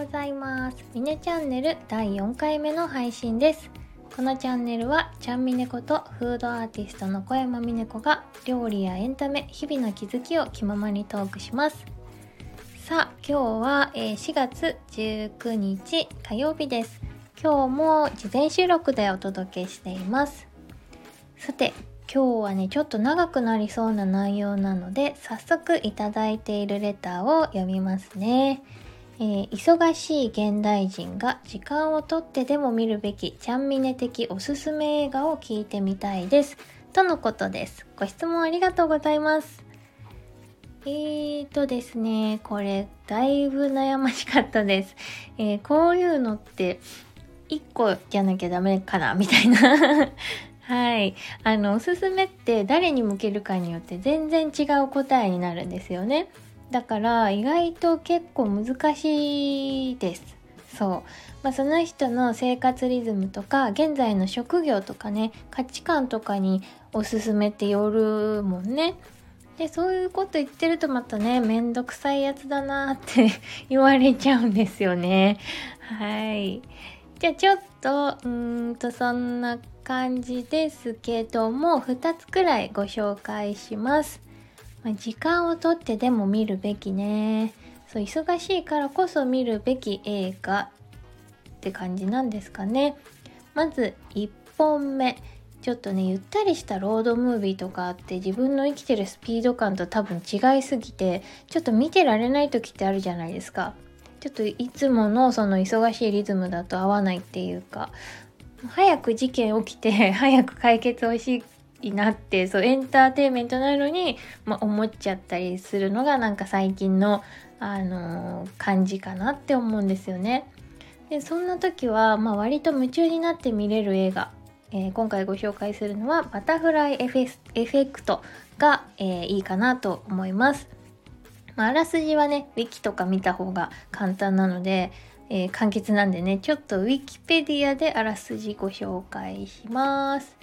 ございます。ミネチャンネル第4回目の配信です。このチャンネルはちゃんみねことフードアーティストの小山みね子が料理やエンタメ日々の気づきを気ままにトークします。さあ今日は4月19日火曜日です。今日も事前収録でお届けしています。さて今日はねちょっと長くなりそうな内容なので早速いただいているレターを読みますね、えー、忙しい現代人が時間をとってでも見るべきちゃんみね的おすすめ映画を聞いてみたいですとのことですご質問ありがとうございますえーとですね、これ、だいぶ悩ましかったです。えー、こういうのって、1個じゃなきゃダメかな、みたいな はい。あの、おすすめって誰に向けるかによって全然違う答えになるんですよね。だから意外と結構難しいです。そう。まあ、その人の生活リズムとか、現在の職業とかね、価値観とかにおすすめってよるもんね。で、そういうこと言ってるとまたね、めんどくさいやつだなって 言われちゃうんですよね。はい。じゃあちょっと、うんと、そんな感じですけども2つくらいご紹介します、まあ、時間をとってでも見るべきね。そう忙しいからこそ見るべき映画って感じなんですかね。まず1本目。ちょっとねゆったりしたロードムービーとかあって自分の生きてるスピード感と多分違いすぎてちょっと見てられない時ってあるじゃないですか。ちょっといつものその忙しいリズムだと合わないっていうか早く事件起きて 早く解決欲しいなってそうエンターテインメントなのに、まあ、思っちゃったりするのがなんか最近の、あのー、感じかなって思うんですよね。でそんな時は、まあ、割と夢中になって見れる映画、えー、今回ご紹介するのは「バタフライエフェクトが」えー、いいかなと思います。まあ、あらすじはねウィキとか見た方が簡単なのでえ、簡潔なんでね、ちょっとウィキペディアであらすじご紹介します。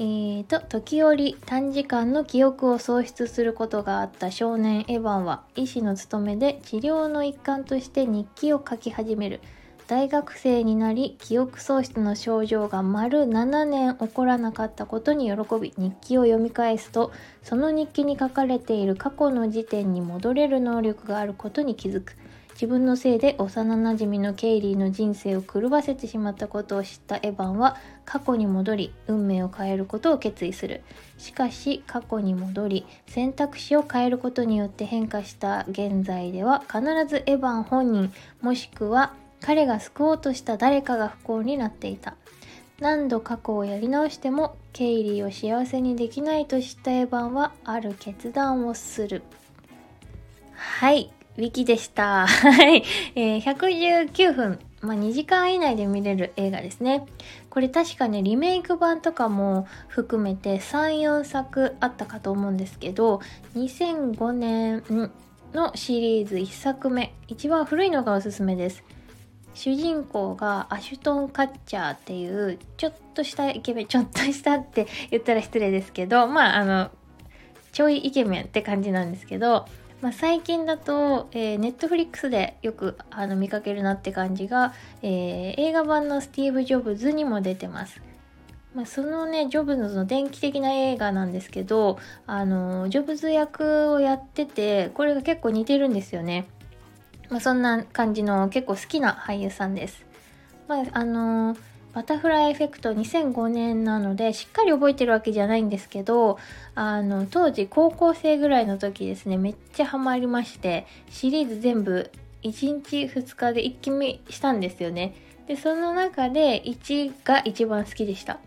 えーと、時折短時間の記憶を喪失することがあった少年エヴァンは医師の務めで治療の一環として日記を書き始める。大学生になり記憶喪失の症状が丸7年起こらなかったことに喜び日記を読み返すとその日記に書かれている過去の時点に戻れる能力があることに気づく。自分のせいで幼なじみのケイリーの人生を狂わせてしまったことを知ったエヴァンは過去に戻り運命を変えることを決意するしかし過去に戻り選択肢を変えることによって変化した現在では必ずエヴァン本人もしくは彼が救おうとした誰かが不幸になっていた何度過去をやり直してもケイリーを幸せにできないと知ったエヴァンはある決断をするはいウィキでした。はい。えー、119分。まあ、2時間以内で見れる映画ですね。これ確かね、リメイク版とかも含めて3、4作あったかと思うんですけど、2005年のシリーズ1作目。一番古いのがおすすめです。主人公がアシュトン・カッチャーっていうちょっとしたイケメンちょっとしたって言ったら失礼ですけどまああのちょいイケメンって感じなんですけどまあ、最近だと、えー、ネットフリックスでよくあの見かけるなって感じが、えー、映画版のスティーブ・ジョブズにも出てます。まあ、そのね、ジョブズの電気的な映画なんですけど、あの、ジョブズ役をやってて、これが結構似てるんですよね。まあ、そんな感じの結構好きな俳優さんです。まあ、あのーバタフライエフェクト2005年なのでしっかり覚えてるわけじゃないんですけどあの当時高校生ぐらいの時ですねめっちゃハマりましてシリーズ全部1日2日で一気見したんですよね。でその中で1が一番好きでした。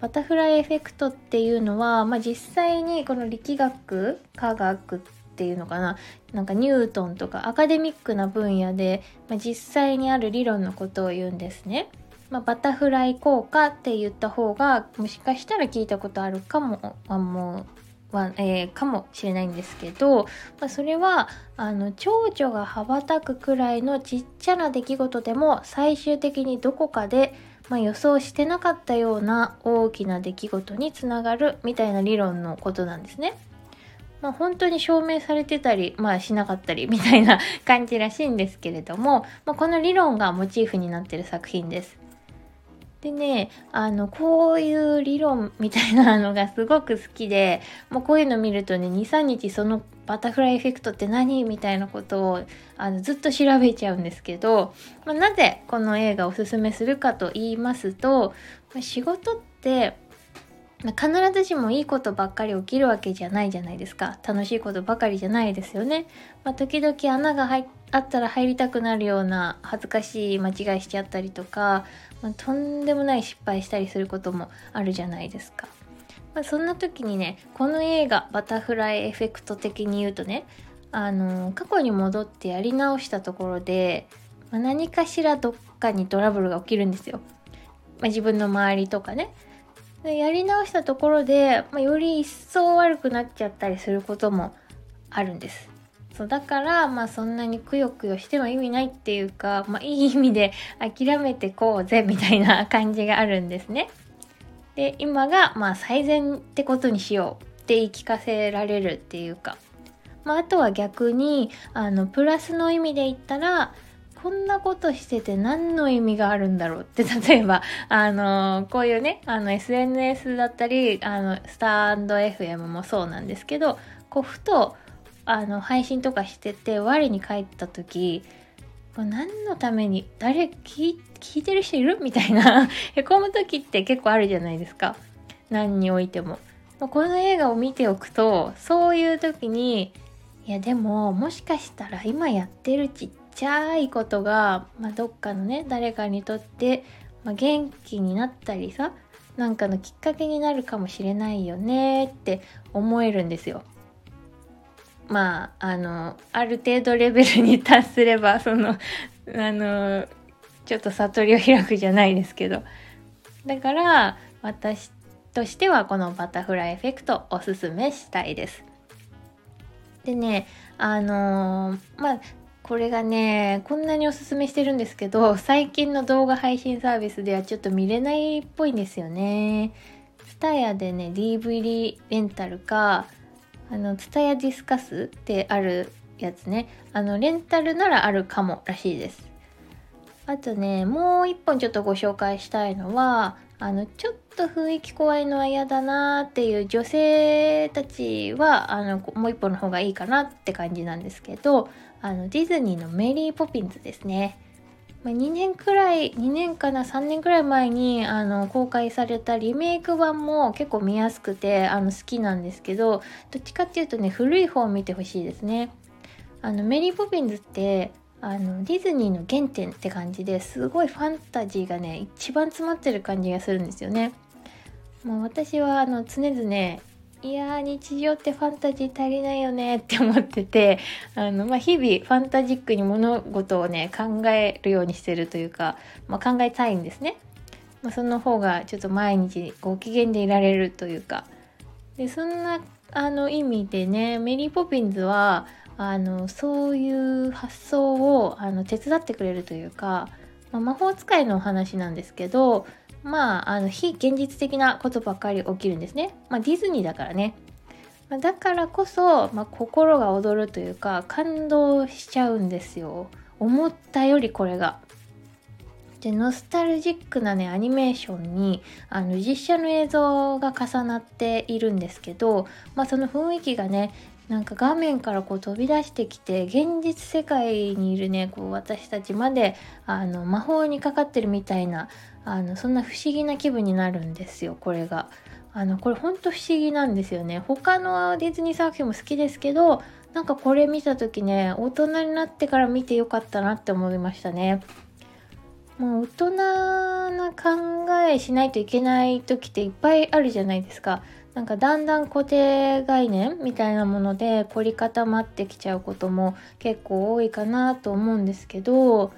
バタフライエフェクトっていうのは、まあ、実際にこの力学科学っていうのかな。なんかニュートンとかアカデミックな分野で、まあ、実際にある理論のことを言うんですね。まあ、バタフライ効果って言った方がもしかしたら聞いたことあるかもあもうは、えー、かもしれないんですけど、まあ、それはあの蝶々が羽ばたくくらいのちっちゃな出来事でも最終的にどこかで、まあ、予想してなかったような大きな出来事につながるみたいな理論のことなんですね。まあ、本当に証明されてたり、まあ、しなかったりみたいな感じらしいんですけれども、まあ、この理論がモチーフになってる作品です。でね、あの、こういう理論みたいなのがすごく好きで、もうこういうの見るとね、2、3日そのバタフライエフェクトって何みたいなことをあのずっと調べちゃうんですけど、まあ、なぜこの映画をおすすめするかと言いますと、ま、仕事って必ずしもいいことばっかり起きるわけじゃないじゃないですか。楽しいことばかりじゃないですよね、まあ、時々穴が入あったら入りたくなるような恥ずかしい間違いしちゃったりとか、まあ、とんでもない失敗したりすることもあるじゃないですか、まあ、そんな時にねこの映画バタフライエフェクト的に言うとねあの過去に戻ってやり直したところで、ま、何かしらどっかにトラブルが起きるんですよ、ま、自分の周りとかね。やり直したところで、まあ、より一層悪くなっちゃったりすることもあるんです。そうだからまあそんなにくよくよしても意味ないっていうか、まあ、いい意味で諦めてこうぜみたいな感じがあるんですね。で今がまあ最善ってことにしようって言い聞かせられるっていうか、まあ、あとは逆にあのプラスの意味で言ったらこんなことしてて何の意味があるんだろうって 例えばあのこういうねあの SNS だったりあのスタンド FM もそうなんですけどこうふとあの配信とかしてて我に返った時何のために誰聞いてる人いるみたいな へこむ時って結構あるじゃないですか何においても。この映画を見ておくとそういう時にいやでももしかしたら今やってるちっちゃいことが、まあ、どっかのね誰かにとって、まあ、元気になったりさなんかのきっかけになるかもしれないよねって思えるんですよ。まああのある程度レベルに達すれば そのあのちょっと悟りを開くじゃないですけどだから私としてはこのバタフライエフェクトおすすめしたいです。でねあのー、まあこれがねこんなにおすすめしてるんですけど最近の動画配信サービスではちょっと見れないっぽいんですよね。ツタヤでね DVD レンタルかあのツタヤディスカスってあるやつねあのレンタルならあるかもらしいです。あとねもう一本ちょっとご紹介したいのはあのちょっと雰囲気怖いのは嫌だなっていう女性たちはあのもう一本の方がいいかなって感じなんですけどあのディズニーのメリー・ポピンズですね。ま、2年くらい2年かな3年くらい前にあの公開されたリメイク版も結構見やすくてあの好きなんですけどどっちかっていうとね古い方を見てほしいですね。あのメリー・ポピンズってあのディズニーの原点って感じですごいファンタジーがね一番詰まってる感じがするんですよね。もう私はあの常々いやー日常ってファンタジー足りないよねって思っててあの、まあ、日々ファンタジックに物事をね考えるようにしてるというか、まあ、考えたいんですね、まあ、その方がちょっと毎日ご機嫌でいられるというかでそんなあの意味でねメリー・ポピンズはあのそういう発想をあの手伝ってくれるというか、まあ、魔法使いのお話なんですけどまあ、あの非現実的なことばっかり起きるんですね。まあ、ディズニーだからね。まあ、だからこそ、まあ、心が躍るというか感動しちゃうんですよ。思ったよりこれが。でノスタルジックなねアニメーションにあの実写の映像が重なっているんですけど、まあ、その雰囲気がねなんか画面からこう飛び出してきて現実世界にいるねこう私たちまであの魔法にかかってるみたいなあのそんな不思議な気分になるんですよこれが。あのこれほんと不思議なんですよね。他のディズニー作品も好きですけどなんかこれ見た時ね大人になってから見てよかったなって思いましたね。もう大人な考えしないといけない時っていっぱいあるじゃないですか。なんかだんだん固定概念みたいなもので凝り固まってきちゃうことも結構多いかなと思うんですけど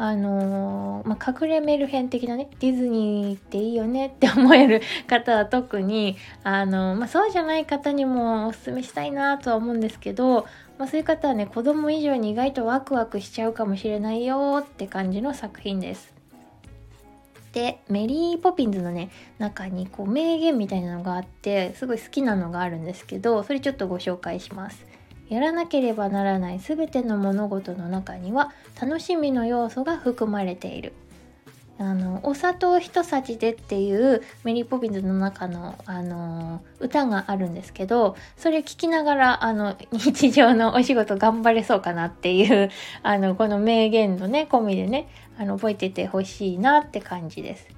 あのー、まあ、隠れメルヘン的なねディズニーっていいよねって思える方は特に、あのー、まあ、そうじゃない方にもおすすめしたいなとは思うんですけど、まあ、そういう方はね子供以上に意外とワクワクしちゃうかもしれないよって感じの作品です。でメリー・ポピンズのね中にこう名言みたいなのがあってすごい好きなのがあるんですけどそれちょっとご紹介します。やらなければならない全ての物事の中には楽しみの要素が含まれている。あのお砂糖一さじでっていうメリー・ポピンズの中の、あの歌があるんですけどそれ聞きながらあの日常のお仕事頑張れそうかなっていうあのこの名言のね込みでねあの覚えててほしいなって感じです。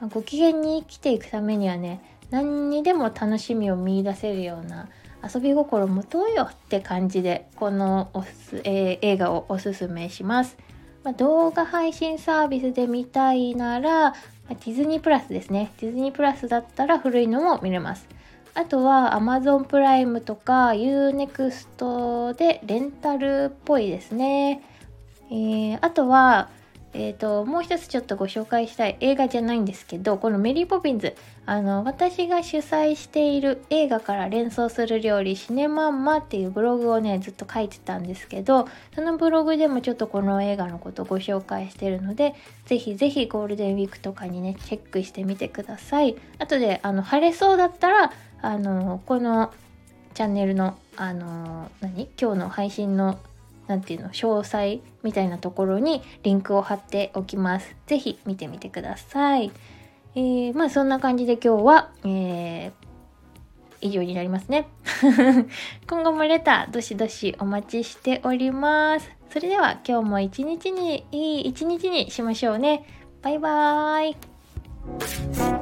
ま、ご機嫌に生きていくためにはね何にでも楽しみを見いだせるような遊び心持とうよって感じでこのおす、えー、映画をおすすめします。まあ、動画配信サービスで見たいなら、ま、ディズニープラスですね。ディズニープラスだったら古いのも見れます。あとは Amazon プライムとか Unext でレンタルっぽいですね。えー、あとはえーと、もう一つちょっとご紹介したい映画じゃないんですけどこのメリー・ポピンズ。あの私が主催している映画から連想する料理シネマンマっていうブログをねずっと書いてたんですけどそのブログでもちょっとこの映画のことご紹介してるのでぜひぜひゴールデンウィークとかにねチェックしてみてください。あとであの晴れそうだったらあのこのチャンネルのあの何？今日の配信の何ていうの詳細みたいなところにリンクを貼っておきます。是非見てみてください。えー、まあそんな感じで今日は、えー、以上になりますね。今後もレターどしどしお待ちしております。それでは今日も一日にいい一日にしましょうね。バイバーイ。